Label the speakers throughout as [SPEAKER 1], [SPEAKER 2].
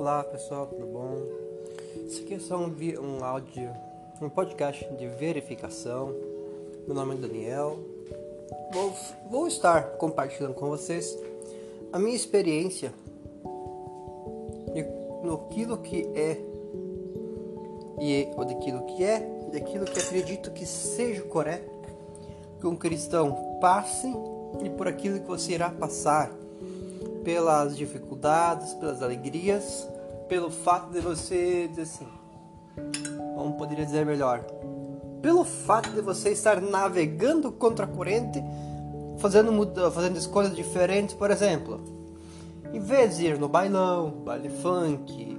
[SPEAKER 1] Olá pessoal, tudo bom? Isso aqui é só um, um áudio, um podcast de verificação. Meu nome é Daniel. Vou, vou estar compartilhando com vocês a minha experiência no aquilo que é e ou daquilo que é, daquilo que acredito que seja correto que um cristão passe e por aquilo que você irá passar pelas dificuldades, pelas alegrias, pelo fato de você dizer assim, como poderia dizer melhor, pelo fato de você estar navegando contra a corrente, fazendo fazendo escolhas diferentes, por exemplo, em vez de ir no bailão, baile funk,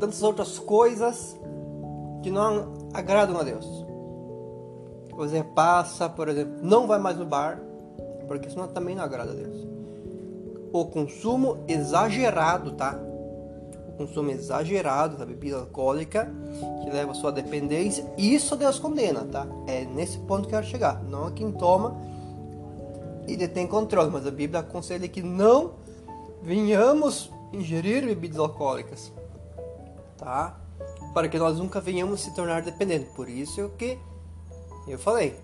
[SPEAKER 1] tantas outras coisas que não agradam a Deus. Você passa, por exemplo, não vai mais no bar, porque senão também não agrada a Deus o consumo exagerado, tá? Consumo exagerado da bebida alcoólica que leva à sua dependência, isso Deus condena, tá? É nesse ponto que eu quero chegar. Não é quem toma e detém controle, mas a Bíblia aconselha que não venhamos ingerir bebidas alcoólicas, tá? Para que nós nunca venhamos se tornar dependentes. Por isso que eu falei,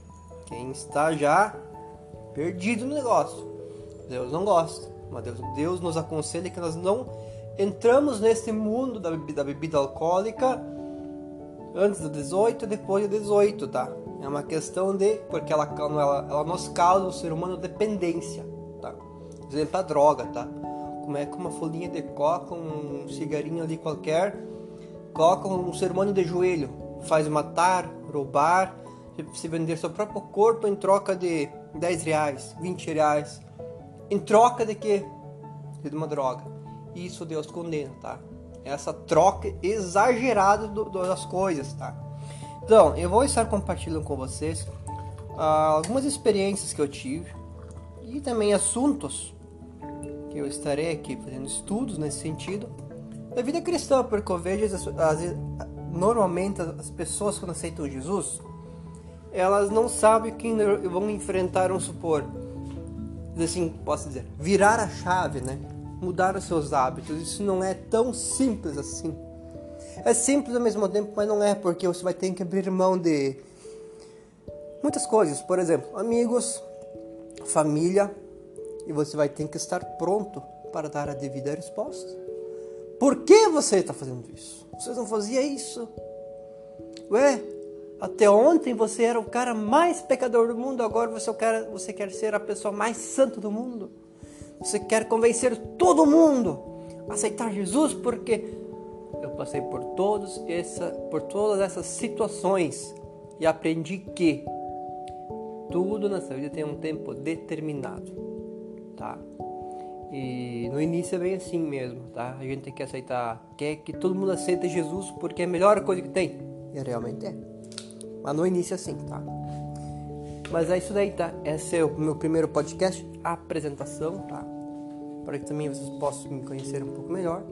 [SPEAKER 1] quem está já perdido no negócio, Deus não gosta. Mas Deus, Deus nos aconselha que nós não entramos nesse mundo da bebida, da bebida alcoólica antes do 18 e depois do 18, tá? É uma questão de. Porque ela, ela, ela nos causa o ser humano dependência, tá? Por exemplo, a droga, tá? Como é que uma folhinha de coca, um cigarinho ali qualquer, coloca um ser humano de joelho, faz matar, roubar, se vender seu próprio corpo em troca de 10 reais, 20 reais em troca de quê? De uma droga. Isso Deus condena, tá? Essa troca exagerada do, das coisas, tá? Então, eu vou estar compartilhando com vocês uh, algumas experiências que eu tive e também assuntos que eu estarei aqui fazendo estudos nesse sentido da vida cristã, porque eu vejo as, as, normalmente as pessoas quando aceitam Jesus, elas não sabem que vão enfrentar, vamos supor, assim, posso dizer, virar a chave, né? Mudar os seus hábitos. Isso não é tão simples assim. É simples ao mesmo tempo, mas não é, porque você vai ter que abrir mão de muitas coisas. Por exemplo, amigos, família, e você vai ter que estar pronto para dar a devida resposta. Por que você está fazendo isso? Você não fazia isso? Ué, até ontem você era o cara mais pecador do mundo, agora você, é o cara, você quer ser a pessoa mais santa do mundo. Você quer convencer todo mundo a aceitar Jesus porque eu passei por todos essa, por todas essas situações e aprendi que tudo nessa vida tem um tempo determinado, tá? E no início é bem assim mesmo, tá? A gente tem que aceitar, quer que todo mundo aceite Jesus porque é a melhor coisa que tem. E realmente é. Mas no início assim, tá? Mas é isso daí, tá? Esse é o meu primeiro podcast, apresentação, tá? Para que também vocês possam me conhecer um pouco melhor.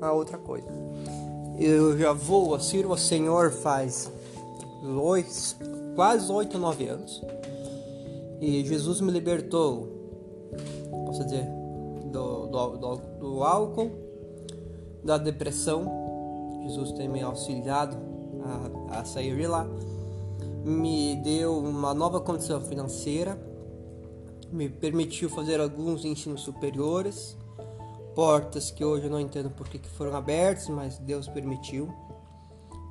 [SPEAKER 1] A outra coisa. Eu já vou, a sirvo ao Senhor faz dois, quase oito, nove anos. E Jesus me libertou, posso dizer, do, do, do, do álcool, da depressão. Jesus tem me auxiliado a, a sair de lá me deu uma nova condição financeira, me permitiu fazer alguns ensinos superiores, portas que hoje eu não entendo por que foram abertas, mas Deus permitiu.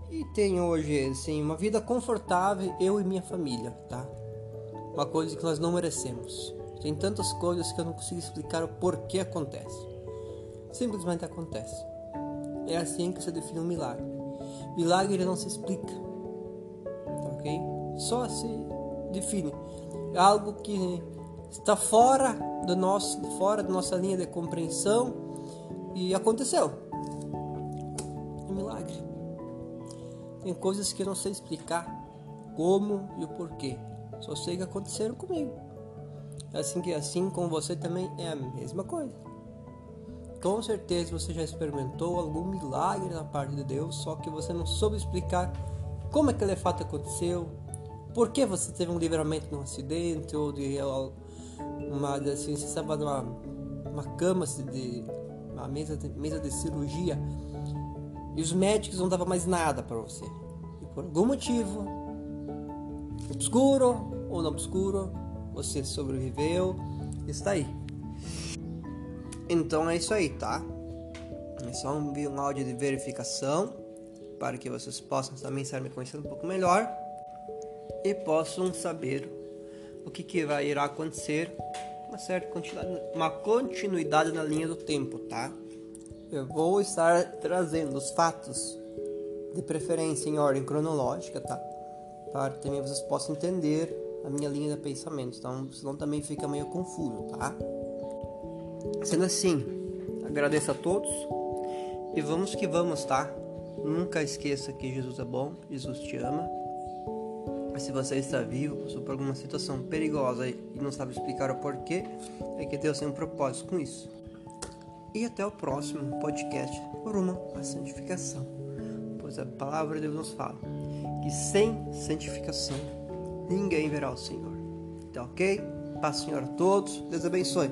[SPEAKER 1] E tenho hoje assim, uma vida confortável, eu e minha família, tá? Uma coisa que nós não merecemos. Tem tantas coisas que eu não consigo explicar o porquê acontece. Simplesmente acontece. É assim que se define um milagre. Milagre não se explica ok? Só se define. Algo que está fora do nosso, fora da nossa linha de compreensão e aconteceu. É um milagre. Tem coisas que eu não sei explicar como e o porquê. Só sei que aconteceram comigo. Assim que assim com você também é a mesma coisa. Com certeza você já experimentou algum milagre da parte de Deus, só que você não soube explicar como aquele fato aconteceu, por que você teve um livramento num acidente ou de uma assim, você estava numa uma cama de uma mesa de, mesa de cirurgia, e os médicos não davam mais nada para você. E por algum motivo, obscuro ou não obscuro, você sobreviveu, está aí. Então é isso aí, tá? É só um, um áudio de verificação para que vocês possam também estar me conhecendo um pouco melhor e possam saber o que, que vai irá acontecer uma certa continuidade, uma continuidade na linha do tempo, tá? Eu vou estar trazendo os fatos de preferência em ordem cronológica, tá? Para que também vocês possam entender a minha linha de pensamento, então senão também fica meio confuso, tá? Sendo assim, agradeço a todos e vamos que vamos, tá? Nunca esqueça que Jesus é bom, Jesus te ama. Mas se você está vivo, passou por alguma situação perigosa e não sabe explicar o porquê, é que Deus tem um propósito com isso. E até o próximo podcast rumo à santificação. Pois a palavra de Deus nos fala que sem santificação ninguém verá o Senhor. Então, ok? Paz, Senhor, a todos. Deus abençoe.